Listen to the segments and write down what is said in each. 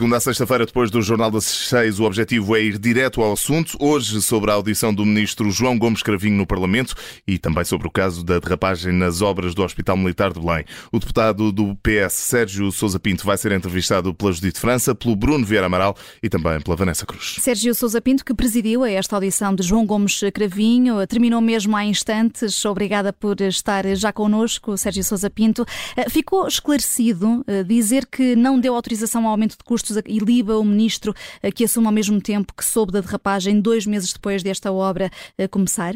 segunda a sexta-feira, depois do Jornal das Seis, o objetivo é ir direto ao assunto. Hoje, sobre a audição do ministro João Gomes Cravinho no Parlamento e também sobre o caso da derrapagem nas obras do Hospital Militar de Belém. O deputado do PS, Sérgio Sousa Pinto, vai ser entrevistado pela Judite França, pelo Bruno Vieira Amaral e também pela Vanessa Cruz. Sérgio Sousa Pinto, que presidiu esta audição de João Gomes Cravinho, terminou mesmo há instantes. Obrigada por estar já connosco, Sérgio Sousa Pinto. Eh, ficou esclarecido eh, dizer que não deu autorização ao aumento de custos e liba o ministro eh, que assume ao mesmo tempo que soube da derrapagem dois meses depois desta obra eh, começar?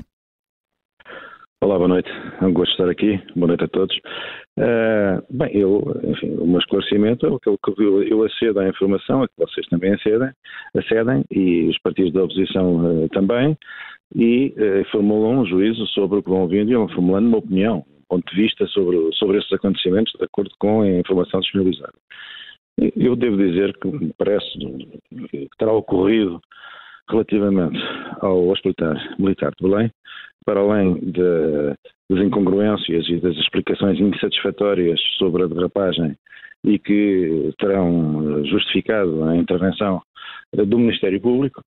Olá, boa noite. É um gosto de estar aqui. Boa noite a todos. Uh, bem, eu, enfim, o meu esclarecimento é aquilo que eu, eu acedo à informação, é que vocês também acedem, acedem e os partidos da oposição uh, também, e uh, formulam um juízo sobre o que vão vindo e vão formulando uma opinião, um ponto de vista sobre, sobre esses acontecimentos, de acordo com a informação disponibilizada. Eu devo dizer que me parece que terá ocorrido relativamente ao Hospital Militar de Belém, para além de, das incongruências e das explicações insatisfatórias sobre a derrapagem e que terão justificado a intervenção do Ministério Público,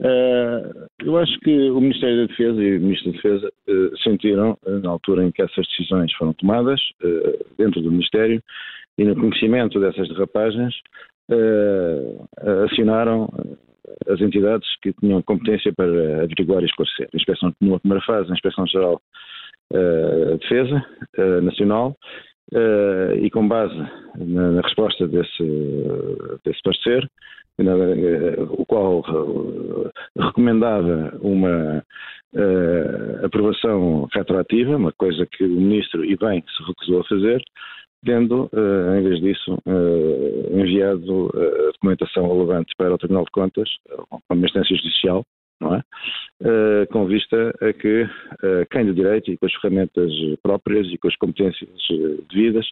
eh, eu acho que o Ministério da Defesa e o Ministro da Defesa eh, sentiram, na altura em que essas decisões foram tomadas, eh, dentro do Ministério, e no conhecimento dessas derrapagens, acionaram as entidades que tinham competência para averiguar e esclarecer. A inspeção, numa primeira fase, a Inspeção Geral uh, Defesa uh, Nacional, uh, e com base na, na resposta desse, desse parecer, o qual recomendava uma aprovação retroativa, uma coisa que o Ministro, e bem, se recusou a fazer, tendo, uh, em vez disso, uh, enviado uh, a documentação relevante para o Tribunal de Contas, para uma instância judicial, não é? com vista a que quem de direito e com as ferramentas próprias e com as competências devidas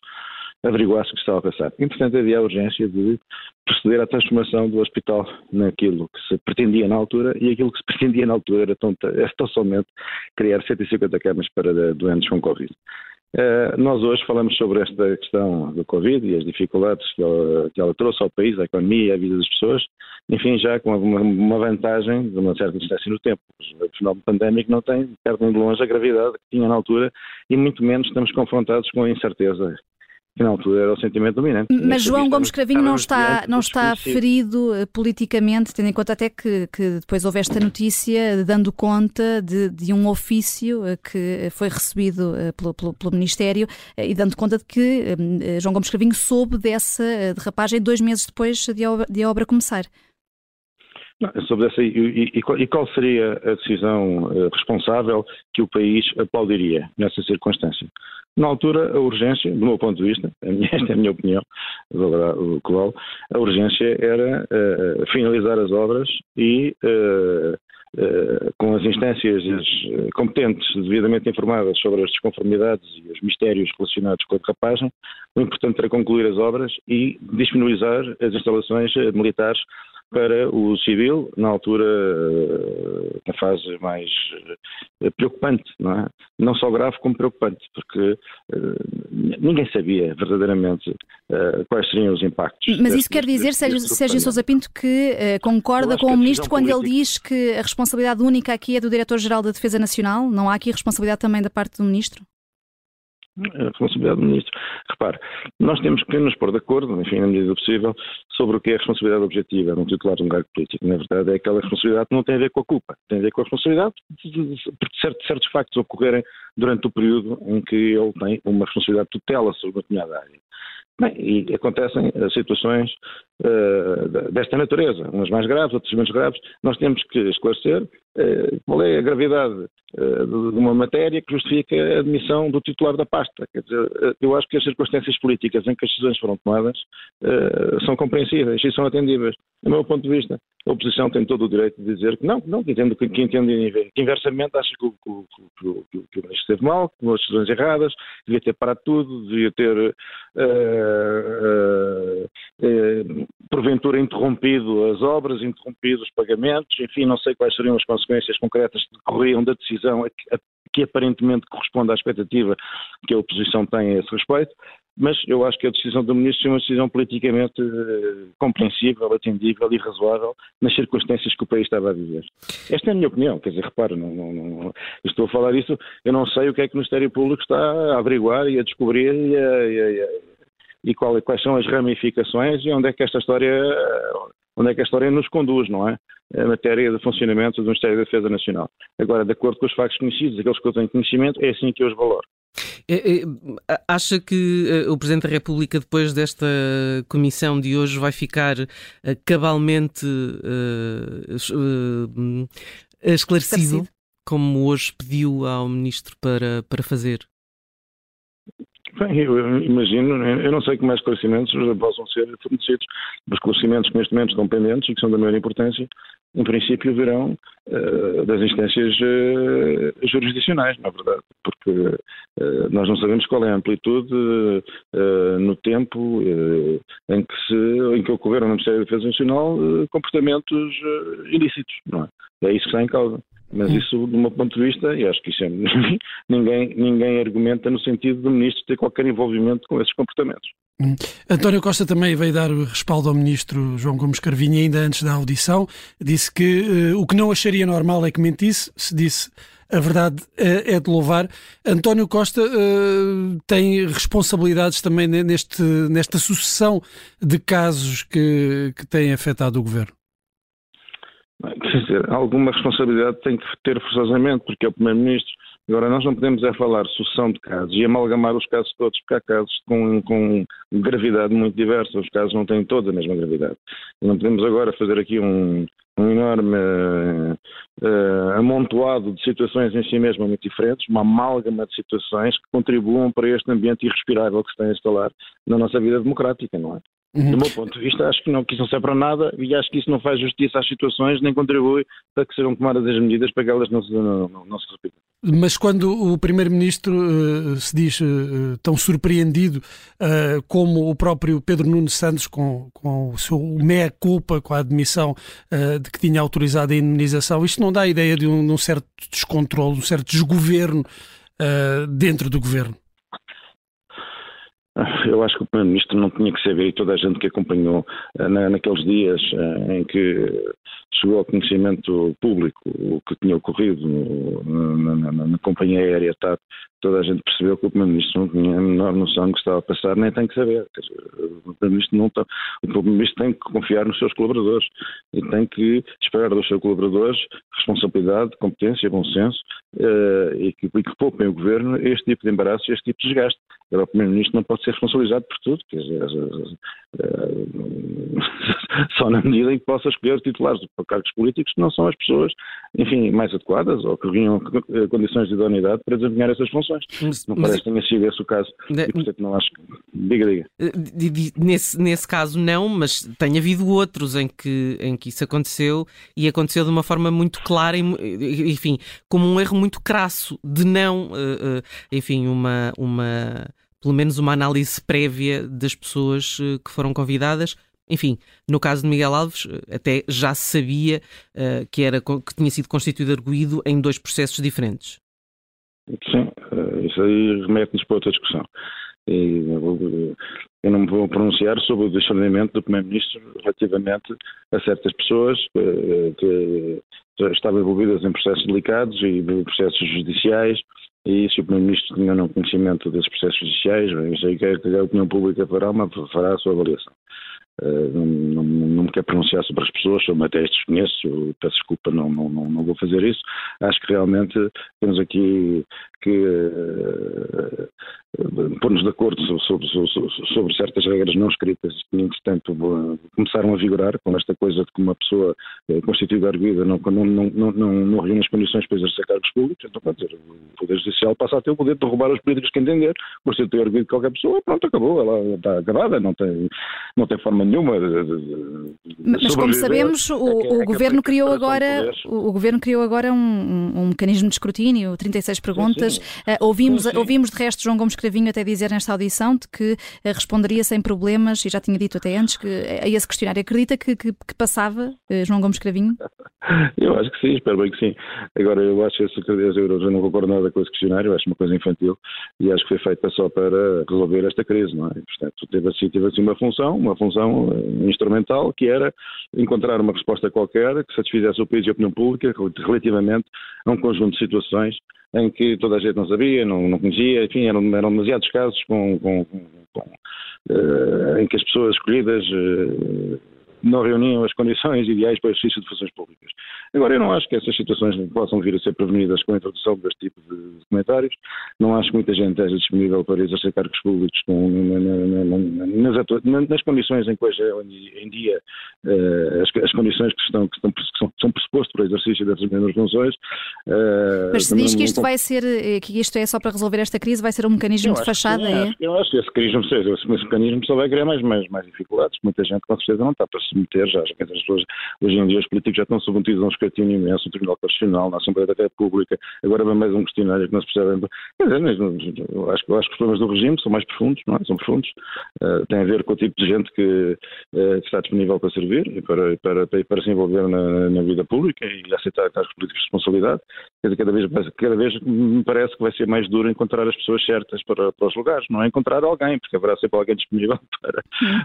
averiguasse o que estava a passar. E, portanto, havia a urgência de proceder à transformação do hospital naquilo que se pretendia na altura, e aquilo que se pretendia na altura era tão, era tão somente criar 150 camas para doentes com Covid. Uh, nós hoje falamos sobre esta questão do Covid e as dificuldades que ela, que ela, trouxe ao país, à economia e à vida das pessoas, enfim, já com uma, uma vantagem de uma certa distância no tempo. O fenómeno pandémico não tem, perto nem de longe, a gravidade que tinha na altura e muito menos estamos confrontados com a incerteza que na altura era o sentimento dominante. Mas João Gomes Cravinho não está, não está ferido uh, politicamente, tendo em conta até que, que, depois houve esta notícia dando conta de, de um ofício uh, que foi recebido uh, pelo, pelo, pelo, Ministério e dando conta de que João Gomes Cravinho soube dessa derrapagem dois meses depois de a obra, de a obra começar. Não, sobre essa, e, e, e, qual seria a decisão responsável que o país aplaudiria nessa circunstância? Na altura, a urgência, do meu ponto de vista, esta é a minha opinião, global, a urgência era uh, finalizar as obras e, uh, uh, com as instâncias competentes devidamente informadas sobre as desconformidades e os mistérios relacionados com a derrapagem, o importante era concluir as obras e disponibilizar as instalações militares para o civil, na altura, eh, na fase mais eh, preocupante, não é? Não só grave como preocupante, porque eh, ninguém sabia verdadeiramente quais seriam os impactos. Mas isso quer dizer, Sérgio, Sérgio Sousa Pinto, que concorda com o Ministro quando política... ele diz que a responsabilidade única aqui é do Diretor-Geral da Defesa Nacional? Não há aqui responsabilidade também da parte do Ministro? Responsabilidade do Ministro. Repare, nós temos que nos pôr de acordo, enfim, na medida do possível, sobre o que é a responsabilidade objetiva de um titular de um cargo político. Na verdade, é aquela responsabilidade que não tem a ver com a culpa, tem a ver com a responsabilidade de certos factos ocorrerem durante o período em que ele tem uma responsabilidade de tutela sobre uma determinada área. Bem, e acontecem situações uh, desta natureza, umas mais graves, outras menos graves. Nós temos que esclarecer uh, qual é a gravidade uh, de uma matéria que justifica a admissão do titular da pasta. Quer dizer, eu acho que as circunstâncias políticas em que as decisões foram tomadas são compreensíveis e são atendíveis. Do meu ponto de vista, a oposição tem todo o direito de dizer que não, que não, que entende, que, que entende que inversamente acha que que, que, o ministro esteve mal, que tomou decisões erradas, devia ter parado tudo, devia ter uh, uh, uh, porventura interrompido as obras, interrompido os pagamentos, enfim, não sei quais seriam as consequências concretas que decorriam da decisão que, que aparentemente corresponde à expectativa que a oposição tem a esse respeito, mas eu acho que a decisão do Ministro é uma decisão politicamente uh, compreensível, atendível e razoável nas circunstâncias que o país estava a viver. Esta é a minha opinião, quer dizer, repara, não, não, não, estou a falar isso, eu não sei o que é que o Ministério Público está a averiguar e a descobrir e, a, e, a, e qual, quais são as ramificações e onde é que esta história onde é que a história nos conduz, não é? A matéria de funcionamento do Ministério da Defesa Nacional. Agora, de acordo com os factos conhecidos, aqueles que eu tenho conhecimento, é assim que eu os valoro. É, é, acha que uh, o Presidente da República, depois desta comissão de hoje, vai ficar uh, cabalmente uh, esclarecido, esclarecido, como hoje pediu ao Ministro para, para fazer? Bem, eu imagino, eu não sei que mais esclarecimentos possam ser fornecidos. Os esclarecimentos que neste momento estão pendentes e que são da maior importância, em princípio virão uh, das instâncias uh, jurisdicionais, na verdade, porque uh, nós não sabemos qual é a amplitude no tempo em que se em que ocorreram no Ministério da Defesa Nacional comportamentos ilícitos, não é? É isso que está em causa. Mas isso, do meu ponto de vista, e acho que isso é, ninguém, ninguém argumenta no sentido do ministro ter qualquer envolvimento com esses comportamentos. António Costa também veio dar respaldo ao ministro João Gomes Carvinho ainda antes da audição. Disse que uh, o que não acharia normal é que mentisse, se disse a verdade é, é de louvar. António Costa uh, tem responsabilidades também neste, nesta sucessão de casos que, que têm afetado o governo. Quer dizer, alguma responsabilidade tem que ter forçosamente, porque é o Primeiro-Ministro. Agora, nós não podemos é falar sucessão de casos e amalgamar os casos todos, porque há casos com, com gravidade muito diversa, os casos não têm toda a mesma gravidade. E não podemos agora fazer aqui um, um enorme uh, amontoado de situações em si mesmo muito diferentes, uma amálgama de situações que contribuam para este ambiente irrespirável que se tem a instalar na nossa vida democrática, não é? Uhum. Do meu ponto de vista, acho que, não, que isso não serve para nada e acho que isso não faz justiça às situações nem contribui para que sejam tomadas as medidas para que elas não se, não, não, não se repitam. Mas quando o Primeiro-Ministro uh, se diz uh, tão surpreendido uh, como o próprio Pedro Nuno Santos, com, com o seu meia-culpa, com a admissão de que tinha autorizado a indemnização, isto não dá a ideia de um, de um certo descontrole, de um certo desgoverno dentro do governo? Eu acho que o Primeiro-Ministro não tinha que saber, e toda a gente que acompanhou na, naqueles dias em que chegou ao conhecimento público o que tinha ocorrido no, na, na, na, companhia aérea TAP, toda a gente percebeu que o Primeiro-Ministro não tinha a menor noção do que estava a passar, nem tem que saber. o Primeiro-Ministro não está, o Primeiro-Ministro tem que confiar nos seus colaboradores e tem que esperar dos seus colaboradores responsabilidade, competência, bom senso uh, e, que, e que poupem o Governo este tipo de embaraço e este tipo de desgaste. Agora, o Primeiro-Ministro não pode ser responsabilizado por tudo, quer dizer, uh, só na medida em que possa escolher titulares para cargos políticos que não são as pessoas, enfim, mais adequadas ou que ganham condições de idoneidade para desempenhar essas funções. Mas, não parece que tenha sido esse o caso. De, e, portanto, não acho que... Diga, diga. Eh, nesse, nesse caso, não, mas tem havido outros em que, em que isso aconteceu e aconteceu de uma forma muito clara e, enfim, como um erro muito crasso de não, eh, eh, enfim, uma. uma pelo menos uma análise prévia das pessoas que foram convidadas enfim, no caso de Miguel Alves, até já se sabia uh, que, era, que tinha sido constituído arguído em dois processos diferentes. Sim, uh, isso aí remete-nos para outra discussão. E eu não me vou pronunciar sobre o discernimento do Primeiro-Ministro relativamente a certas pessoas uh, que estavam envolvidas em processos delicados e processos judiciais e se o Primeiro-Ministro tinha não conhecimento desses processos judiciais, eu sei que a opinião pública fará, uma, fará a sua avaliação. Uh, não, não, não, me quero pronunciar sobre as pessoas, eu até as desconheço, peço desculpa, não, não, não, vou fazer isso. Acho que realmente temos aqui que uh, pôr-nos de acordo sobre, sobre, sobre, certas regras não escritas que, entretanto, começaram a vigorar com esta coisa de que uma pessoa uh, constituída arguida não, não, não, não, não, reúne as condições para exercer cargos públicos, então, quer dizer, o Poder Judicial passa a ter o poder de roubar os políticos que entender, constituir arguido qualquer pessoa, pronto, acabou, ela está acabada, não tem, não tem forma nenhuma. Mas como sabemos, o, é que, o é governo criou agora o, governo criou agora um, um, um, mecanismo de escrutínio, 36 perguntas. Sim, sim. Uh, ouvimos, sim, ouvimos de resto João Gomes Cravinho até dizer nesta audição de que uh, responderia sem problemas, e já tinha dito até antes que a esse questionário acredita que, que, que passava uh, João Gomes Cravinho? Eu acho que sim, espero bem que sim. Agora, eu acho que esse 10 euros, eu não concordo nada com esse questionário, acho uma coisa infantil e acho que foi feita só para resolver esta crise, não é? Portanto, teve assim, teve assim uma função, uma função instrumental, que era encontrar uma resposta qualquer que satisfizesse o país e a opinião pública relativamente a um conjunto de situações em que toda a gente não sabia, não, não conhecia, enfim, eram, eram demasiados casos com, com, com uh, em que as pessoas escolhidas uh, não reuniam as condições ideais para o exercício de funções públicas. Agora, eu não acho que essas situações possam vir a ser prevenidas com a introdução deste tipo de comentários. Não acho que muita gente esteja disponível para exercer cargos públicos com, na, na, nas, nas, condições em que hoje em dia uh, as, as, condições que, estão, que, estão, que são, são pressupostos para o exercício dessas mesmas funções. Uh, Mas se diz que isto vai ser, eh, que isto é só para resolver esta crise, vai ser um mecanismo de fachada, sim, é? Eu acho que esse mecanismo, esse mecanismo só vai criar mais, mais, mais dificuldades. Muita gente com certeza não está para submeter já. As pessoas, hoje em dia os políticos já estão submetidos a um escrutínio imenso no Tribunal Constitucional, na Assembleia da República, agora vem mais um questionário que não se percebe. Quer dizer, acho, acho que os problemas do regime são mais profundos, não é? São profundos. Uh, tem a ver com o tipo de gente que, uh, que está disponível para servir e para, para, para, para se envolver na, na, vida pública e aceitar cargos políticos de responsabilidade. Dizer, cada vez, cada vez me parece que vai ser mais duro encontrar as pessoas certas para, para os lugares, não é encontrar alguém, porque haverá sempre alguém disponível para,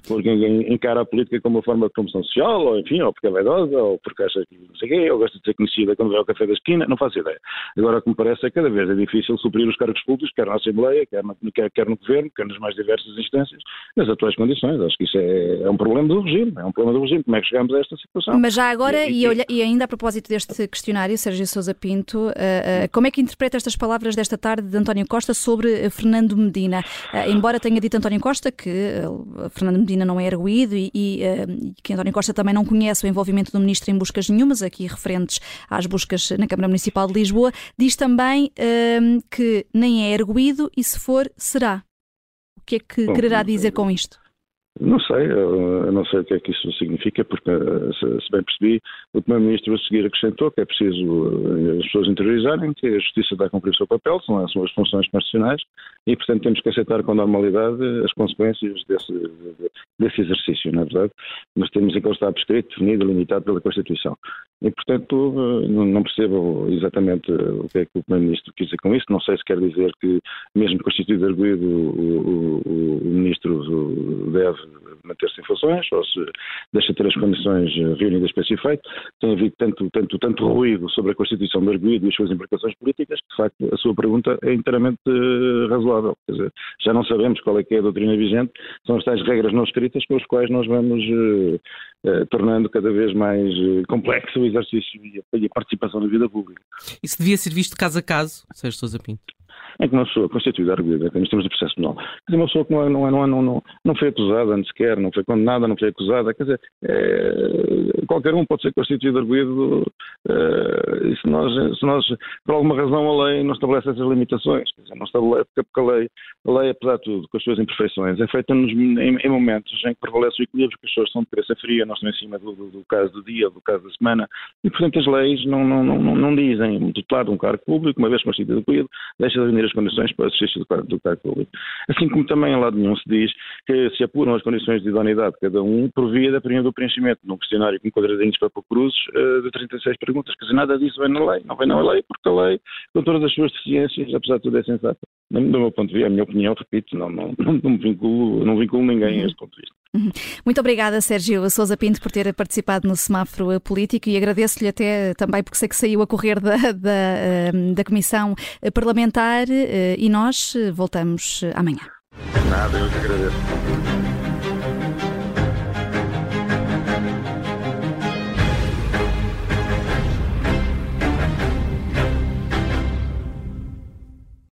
porque encara a política como uma forma de promoção social ou enfim, ou porque é vaidosa, ou porque acha que não sei quê, ou gosta de ser conhecida quando vai ao café da esquina, não faço ideia. Agora, o que me parece é que cada vez é difícil suprir os cargos públicos, quer na Assembleia, quer, na, quer, quer no Governo, quer nas mais diversas instâncias, nas atuais condições. Acho que isso é, é, um problema do regime, é um problema do regime. Como é que chegamos a esta situação? Mas já agora, e, e, olha, e ainda a propósito deste questionário, Sérgio Sousa Pinto, uh, uh, como é que interpreta estas palavras desta tarde de António Costa sobre Fernando Medina? Embora tenha dito António Costa que Fernando Medina não é erguido e, e que António Costa também não conhece o envolvimento do Ministro em buscas nenhumas, aqui referentes às buscas na Câmara Municipal de Lisboa, diz também que nem é erguido e se for, será. O que é que Bom, quererá dizer com isto? Não sei, eu não sei o que é que isso significa, porque, se bem percebi, o Primeiro-Ministro a seguir acrescentou que é preciso eh, as pessoas interiorizarem que a Justiça dá a cumprir o seu papel, são as suas funções constitucionais, e, portanto, temos que aceitar com normalidade as consequências desse, desse exercício, não é verdade? Mas temos em que está prescrito, definido, limitado pela Constituição. E, portanto, eh, não percebo exatamente o que é que o Primeiro-Ministro quis dizer com isso. Não sei se quer dizer que, mesmo constituído arguído, o, o, o Ministro deve manter-se em funções ou se deixa ter as condições eh, reunidas para esse efeito. Tem havido tanto, tanto, tanto ruído sobre a Constituição do arguído e as suas implicações políticas que, de facto, a sua pergunta é inteiramente uh, razoável. Quer dizer, já não sabemos qual é que é a doutrina vigente, são as tais regras não escritas com as quais nós vamos uh, tornando cada vez mais complexo o exercício e a participação na vida pública. Isso devia ser visto caso a caso, Sérgio Sousa Pinto? Em que uma pessoa constituída arguida em termos de processo penal, quer dizer, uma pessoa que não, é, não, é, não, é, não, não, não foi acusada, nem sequer, não foi condenada, não foi acusada, quer dizer, é, qualquer um pode ser constituído arguído é, e se nós, se nós, por alguma razão, a lei não estabelece essas limitações, quer dizer, não estabelece, porque a lei, a lei, apesar de tudo, com as suas imperfeições, é feita nos, em, em, momentos em que prevalece o equilíbrio, que as pessoas são de cabeça fria, nós estamos em cima do, do, do, caso do dia, do caso da semana, e, portanto, as leis não, não, não, não dizem, o titular de um cargo público, uma vez constituído deixa de as condições para o exercício do do cargo público. Assim como também em lado nenhum se diz que se apuram as condições de idoneidade de cada um por via da do preenchimento num questionário com quadradinhos para cruzes uh, de 36 perguntas. Quer dizer, nada disso vem na lei. Não vem na lei porque a lei, com todas as suas deficiências, apesar de tudo, é sensata. Do meu ponto de vista, a minha opinião, repito, não, não, não, não, vinculo, não vinculo ninguém a este ponto de vista. Uhum. Muito obrigada, Sérgio Sousa Pinto, por ter participado no semáforo político e agradeço-lhe até também porque sei que saiu a correr da, da, da Comissão Parlamentar eh, e nós voltamos amanhã. Nada, eu agradeço.